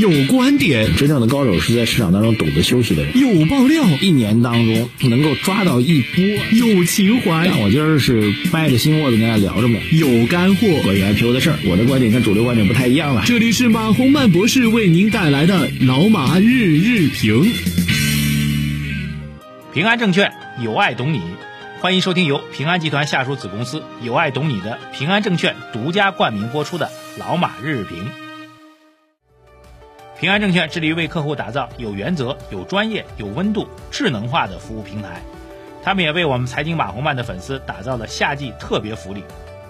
有观点，真正的高手是在市场当中懂得休息的人。有爆料，一年当中能够抓到一波。有情怀，但我今儿是掰着心窝子跟大家聊着呢。有干货，关于 IPO 的事儿，我的观点跟主流观点不太一样了。这里是马洪曼博士为您带来的老马日日评。平安证券有爱懂你，欢迎收听由平安集团下属子公司有爱懂你的平安证券独家冠名播出的老马日日评。平安证券致力于为客户打造有原则、有专业、有温度、智能化的服务平台。他们也为我们财经马红漫的粉丝打造了夏季特别福利，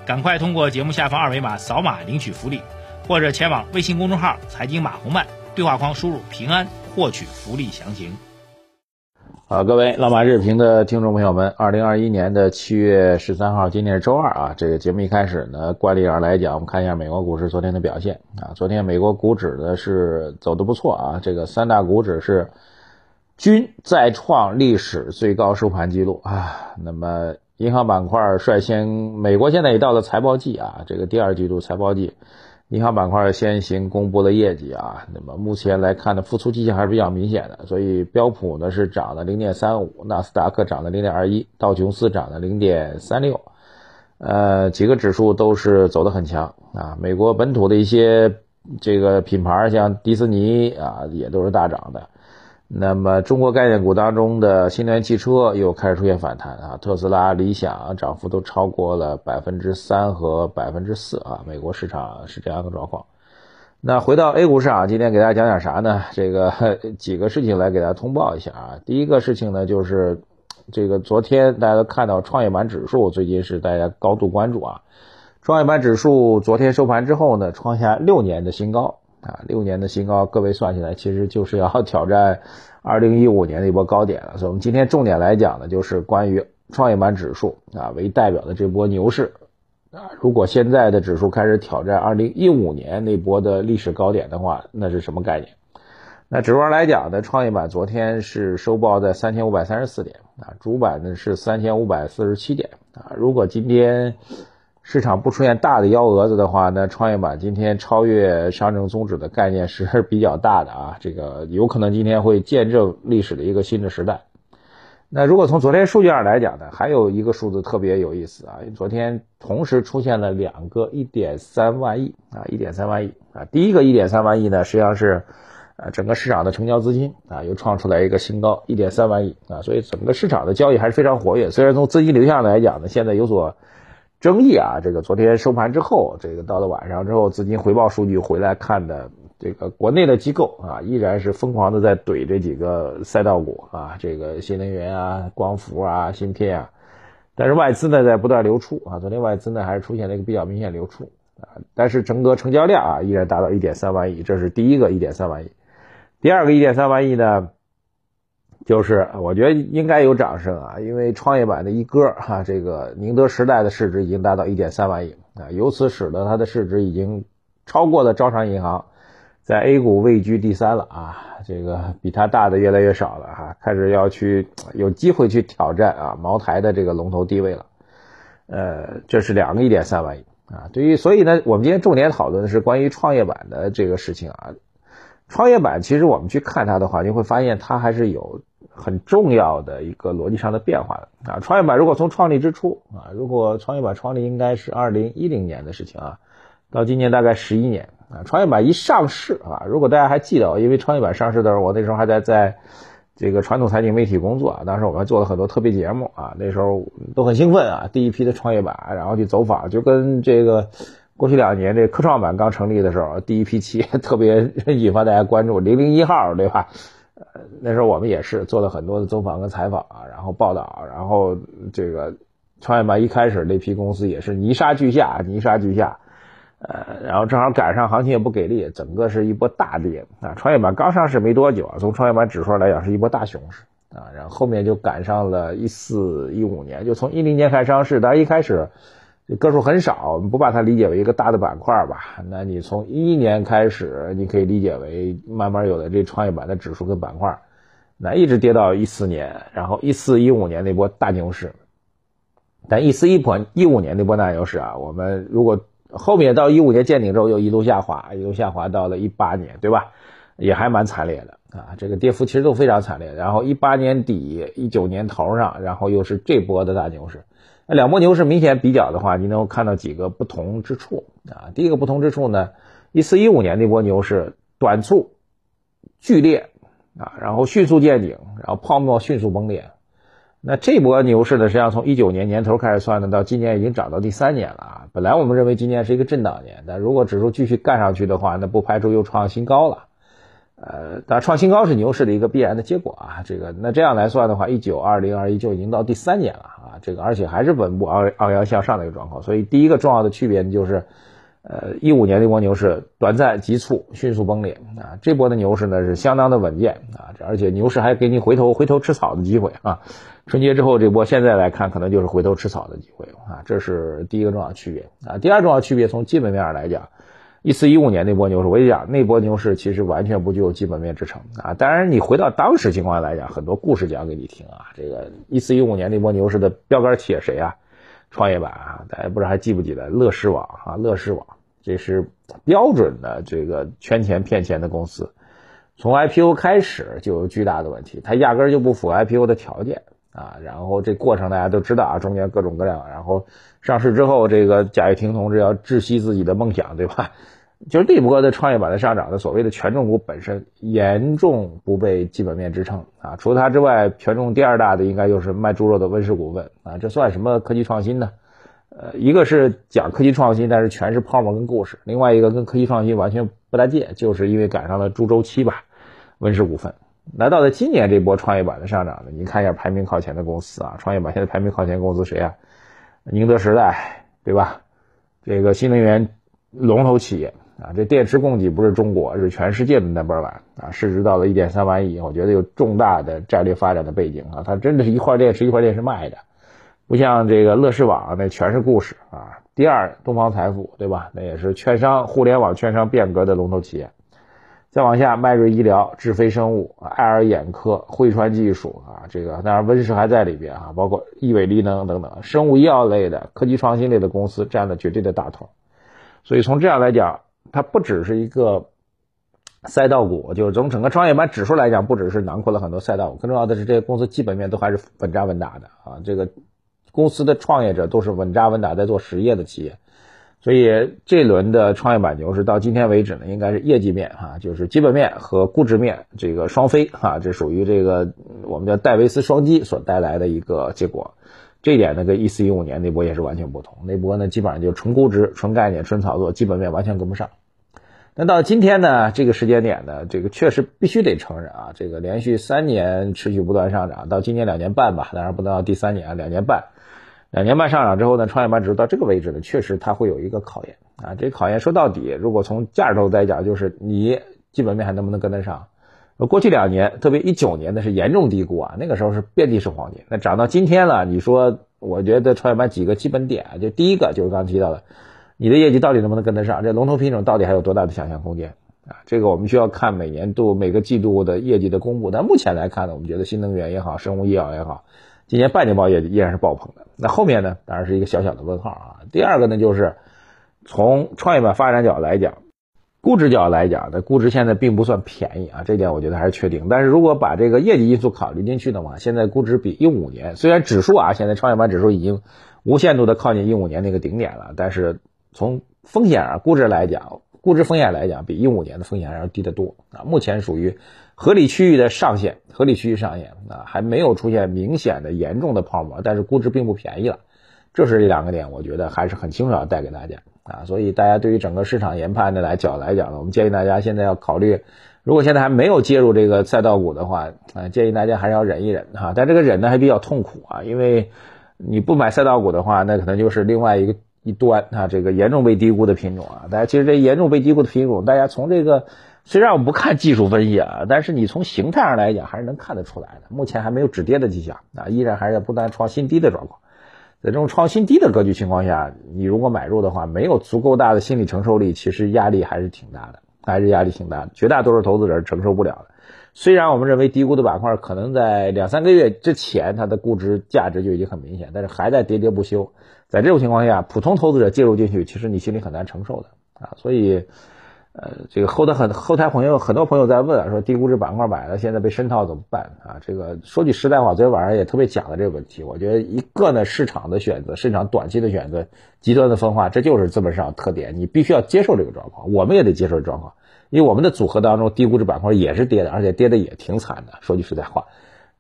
赶快通过节目下方二维码扫码领取福利，或者前往微信公众号“财经马红漫”对话框输入“平安”获取福利详情。好，各位老马日评的听众朋友们，二零二一年的七月十三号，今天是周二啊。这个节目一开始呢，惯例上来讲，我们看一下美国股市昨天的表现啊。昨天美国股指呢是走的不错啊，这个三大股指是均再创历史最高收盘记录啊。那么银行板块率先，美国现在也到了财报季啊，这个第二季度财报季。银行板块先行公布了业绩啊，那么目前来看呢，复苏迹象还是比较明显的，所以标普呢是涨了零点三五，纳斯达克涨了零点二一，道琼斯涨了零点三六，呃，几个指数都是走得很强啊。美国本土的一些这个品牌，像迪士尼啊，也都是大涨的。那么中国概念股当中的新能源汽车又开始出现反弹啊，特斯拉、理想涨幅都超过了百分之三和百分之四啊，美国市场是这样的状况。那回到 A 股市场，今天给大家讲点啥呢？这个 几个事情来给大家通报一下啊。第一个事情呢，就是这个昨天大家都看到创业板指数最近是大家高度关注啊，创业板指数昨天收盘之后呢，创下六年的新高。啊，六年的新高，各位算起来其实就是要挑战二零一五年的一波高点了。所以，我们今天重点来讲的就是关于创业板指数啊为代表的这波牛市啊。如果现在的指数开始挑战二零一五年那波的历史高点的话，那是什么概念？那指数上来讲呢，创业板昨天是收报在三千五百三十四点啊，主板呢是三千五百四十七点啊。如果今天市场不出现大的幺蛾子的话，那创业板今天超越上证综指的概念是比较大的啊，这个有可能今天会见证历史的一个新的时代。那如果从昨天数据上来讲呢，还有一个数字特别有意思啊，昨天同时出现了两个一点三万亿啊，一点三万亿啊，第一个一点三万亿呢，实际上是呃整个市场的成交资金啊又创出来一个新高，一点三万亿啊，所以整个市场的交易还是非常活跃。虽然从资金流向来讲呢，现在有所争议啊，这个昨天收盘之后，这个到了晚上之后，资金回报数据回来看的，这个国内的机构啊，依然是疯狂的在怼这几个赛道股啊，这个新能源啊、光伏啊、芯片啊，但是外资呢在不断流出啊，昨天外资呢还是出现了一个比较明显流出啊，但是整个成交量啊依然达到一点三万亿，这是第一个一点三万亿，第二个一点三万亿呢？就是我觉得应该有掌声啊，因为创业板的一哥哈，这个宁德时代的市值已经达到一点三万亿啊，由此使得它的市值已经超过了招商银行，在 A 股位居第三了啊，这个比它大的越来越少了哈，开始要去有机会去挑战啊茅台的这个龙头地位了，呃，这是两个一点三万亿啊，对于所以呢，我们今天重点讨论的是关于创业板的这个事情啊，创业板其实我们去看它的话，你会发现它还是有。很重要的一个逻辑上的变化的啊，创业板如果从创立之初啊，如果创业板创立应该是二零一零年的事情啊，到今年大概十一年啊，创业板一上市啊，如果大家还记得，因为创业板上市的时候，我那时候还在在这个传统财经媒体工作啊，当时我们还做了很多特别节目啊，那时候都很兴奋啊，第一批的创业板，然后去走访，就跟这个过去两年这科创板刚成立的时候，第一批企业特别引发大家关注，零零一号对吧？那时候我们也是做了很多的走访跟采访啊，然后报道，然后这个创业板一开始那批公司也是泥沙俱下，泥沙俱下，呃，然后正好赶上行情也不给力，整个是一波大跌啊。创业板刚上市没多久啊，从创业板指数来讲是一波大熊市啊，然后后面就赶上了一四一五年，就从一零年开始上市，但一开始。个数很少，我们不把它理解为一个大的板块吧？那你从一一年开始，你可以理解为慢慢有了这创业板的指数跟板块，那一直跌到一四年，然后一四一五年那波大牛市。但一四一波一五年那波大牛市啊，我们如果后面到一五年见顶之后又一路下滑，一路下滑到了一八年，对吧？也还蛮惨烈的啊，这个跌幅其实都非常惨烈。然后一八年底、一九年头上，然后又是这波的大牛市，那两波牛市明显比较的话，你能够看到几个不同之处啊。第一个不同之处呢，一四一五年那波牛市短促、剧烈啊，然后迅速见顶，然后泡沫迅速崩裂。那这波牛市呢，实际上从一九年年头开始算呢，到今年已经涨到第三年了啊。本来我们认为今年是一个震荡年，但如果指数继续干上去的话，那不排除又创新高了。呃，当然创新高是牛市的一个必然的结果啊。这个那这样来算的话，一九、二零、二一就已经到第三年了啊。这个而且还是稳步昂昂扬向上的一个状况。所以第一个重要的区别，就是。呃，一五年那波牛市短暂急促，迅速崩裂啊！这波的牛市呢是相当的稳健啊，而且牛市还给你回头回头吃草的机会啊！春节之后这波现在来看，可能就是回头吃草的机会啊！这是第一个重要区别啊。第二重要区别，从基本面上来讲，一四一五年那波牛市，我跟你讲，那波牛市其实完全不具有基本面支撑啊！当然，你回到当时情况来讲，很多故事讲给你听啊。这个一四一五年那波牛市的标杆企业谁啊？创业板啊，大家不知道还记不记得乐视网啊？乐视网这是标准的这个圈钱骗钱的公司，从 IPO 开始就有巨大的问题，它压根就不符合 IPO 的条件啊。然后这过程大家都知道啊，中间各种各样。然后上市之后，这个贾跃亭同志要窒息自己的梦想，对吧？就是这波的创业板的上涨的所谓的权重股本身严重不被基本面支撑啊。除了它之外，权重第二大的应该就是卖猪肉的温氏股份啊。这算什么科技创新呢？呃，一个是讲科技创新，但是全是泡沫跟故事；另外一个跟科技创新完全不搭界，就是因为赶上了猪周期吧。温氏股份来到了今年这波创业板的上涨呢，你看一下排名靠前的公司啊，创业板现在排名靠前公司谁啊？宁德时代对吧？这个新能源龙头企业。啊，这电池供给不是中国，是全世界的 number one 啊，市值到了一点三万亿，我觉得有重大的战略发展的背景啊，它真的是一块电池一块电池卖的，不像这个乐视网那全是故事啊。第二，东方财富对吧？那也是券商互联网券商变革的龙头企业。再往下，迈瑞医疗、智飞生物、爱尔眼科、汇川技术啊，这个当然温氏还在里边啊，包括亿纬力能等等，生物医药类的、科技创新类的公司占了绝对的大头。所以从这样来讲。它不只是一个赛道股，就是从整个创业板指数来讲，不只是囊括了很多赛道，更重要的是这些公司基本面都还是稳扎稳打的啊。这个公司的创业者都是稳扎稳打在做实业的企业，所以这轮的创业板牛市到今天为止呢，应该是业绩面哈，就是基本面和估值面这个双飞哈，这属于这个我们叫戴维斯双击所带来的一个结果。这一点呢，跟一四一五年那波也是完全不同。那波呢，基本上就纯估值、纯概念、纯炒作，基本面完全跟不上。那到今天呢，这个时间点呢，这个确实必须得承认啊，这个连续三年持续不断上涨，到今年两年半吧，当然不能到第三年啊，两年半，两年半上涨之后呢，创业板指数到这个位置呢，确实它会有一个考验啊。这考验说到底，如果从价值投资来讲，就是你基本面还能不能跟得上？过去两年，特别一九年呢是严重低估啊，那个时候是遍地是黄金。那涨到今天了，你说，我觉得创业板几个基本点，就第一个就是刚提到的，你的业绩到底能不能跟得上？这龙头品种到底还有多大的想象空间啊？这个我们需要看每年度每个季度的业绩的公布。但目前来看呢，我们觉得新能源也好，生物医药也好，今年半年报业绩依然是爆棚的。那后面呢，当然是一个小小的问号啊。第二个呢，就是从创业板发展角度来讲。估值角度来讲，那估值现在并不算便宜啊，这点我觉得还是确定。但是如果把这个业绩因素考虑进去的话，现在估值比一五年，虽然指数啊，现在创业板指数已经无限度的靠近一五年那个顶点了，但是从风险啊估值来讲，估值风险来讲，比一五年的风险还要低得多啊。目前属于合理区域的上限，合理区域上限啊，还没有出现明显的严重的泡沫，但是估值并不便宜了。这是这两个点，我觉得还是很清楚要带给大家。啊，所以大家对于整个市场研判的来角来讲呢，我们建议大家现在要考虑，如果现在还没有介入这个赛道股的话，啊，建议大家还是要忍一忍哈。但这个忍呢还比较痛苦啊，因为你不买赛道股的话，那可能就是另外一个一端啊，这个严重被低估的品种啊。大家其实这严重被低估的品种，大家从这个虽然我们不看技术分析啊，但是你从形态上来讲还是能看得出来的。目前还没有止跌的迹象啊，依然还是在不断创新低的状况。在这种创新低的格局情况下，你如果买入的话，没有足够大的心理承受力，其实压力还是挺大的，还是压力挺大的。绝大多数投资者是承受不了的。虽然我们认为低估的板块可能在两三个月之前它的估值价值就已经很明显，但是还在喋喋不休。在这种情况下，普通投资者介入进去，其实你心里很难承受的啊。所以，呃，这个后台很后台朋友很多朋友在问说低估值板块买了，现在被深套怎么办啊？这个说句实在话，昨天晚上也特别讲了这个问题。我觉得一个呢，市场的选择，市场短期的选择，极端的分化，这就是资本市场特点。你必须要接受这个状况，我们也得接受这状况，因为我们的组合当中低估值板块也是跌的，而且跌的也挺惨的。说句实在话，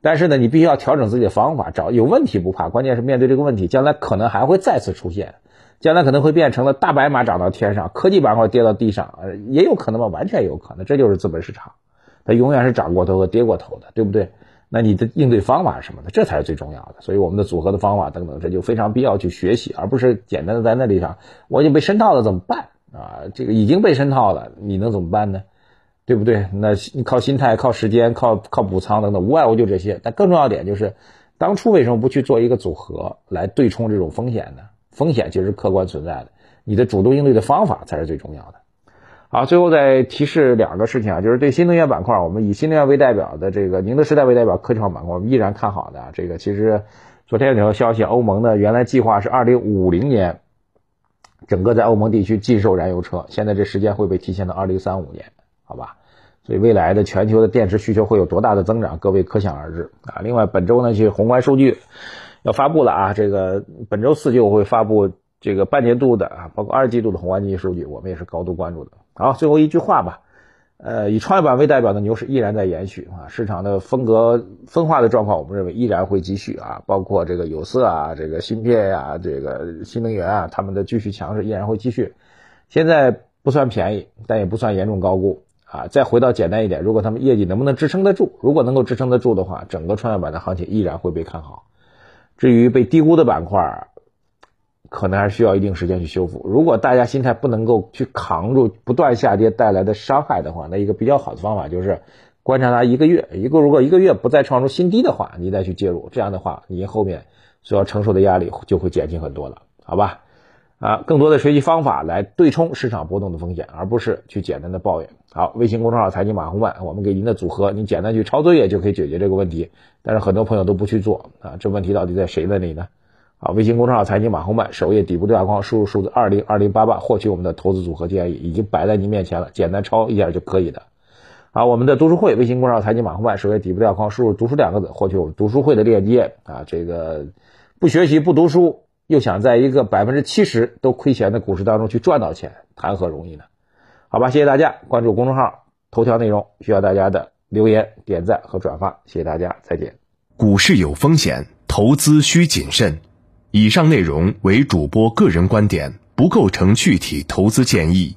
但是呢，你必须要调整自己的方法，找有问题不怕，关键是面对这个问题，将来可能还会再次出现。将来可能会变成了大白马涨到天上，科技板块跌到地上，呃，也有可能吧，完全有可能，这就是资本市场，它永远是涨过头和跌过头的，对不对？那你的应对方法是什么呢？这才是最重要的。所以我们的组合的方法等等，这就非常必要去学习，而不是简单的在那里上，我已经被深套了怎么办啊？这个已经被深套了，你能怎么办呢？对不对？那你靠心态、靠时间、靠靠补仓等等，无外乎就这些。但更重要点就是，当初为什么不去做一个组合来对冲这种风险呢？风险其实客观存在的，你的主动应对的方法才是最重要的。好，最后再提示两个事情啊，就是对新能源板块，我们以新能源为代表的这个宁德时代为代表科创板块，我们依然看好的。啊这个其实昨天有条消息，欧盟呢原来计划是二零五零年整个在欧盟地区禁售燃油车，现在这时间会被提前到二零三五年，好吧？所以未来的全球的电池需求会有多大的增长，各位可想而知啊。另外本周呢，去宏观数据。要发布了啊！这个本周四就会发布这个半年度的啊，包括二季度的宏观经济数据，我们也是高度关注的。好，最后一句话吧，呃，以创业板为代表的牛市依然在延续啊，市场的风格分化的状况，我们认为依然会继续啊，包括这个有色啊，这个芯片呀，这个新能源啊，他们的继续强势依然会继续。现在不算便宜，但也不算严重高估啊。再回到简单一点，如果他们业绩能不能支撑得住？如果能够支撑得住的话，整个创业板的行情依然会被看好。至于被低估的板块，可能还需要一定时间去修复。如果大家心态不能够去扛住不断下跌带来的伤害的话，那一个比较好的方法就是观察它一个月。一个如果一个月不再创出新低的话，你再去介入，这样的话，你后面所要承受的压力就会减轻很多了，好吧？啊，更多的学习方法来对冲市场波动的风险，而不是去简单的抱怨。好，微信公众号财经马红漫，我们给您的组合，你简单去抄作业就可以解决这个问题。但是很多朋友都不去做啊，这问题到底在谁那里呢？好，微信公众号财经马红漫首页底部对话框输入数字二零二零八八，获取我们的投资组合建议，已经摆在您面前了，简单抄一下就可以的。好，我们的读书会微信公众号财经马红漫首页底部对话框输入读书两个字，获取我们读书会的链接啊。这个不学习不读书。又想在一个百分之七十都亏钱的股市当中去赚到钱，谈何容易呢？好吧，谢谢大家关注公众号头条内容，需要大家的留言、点赞和转发，谢谢大家，再见。股市有风险，投资需谨慎。以上内容为主播个人观点，不构成具体投资建议。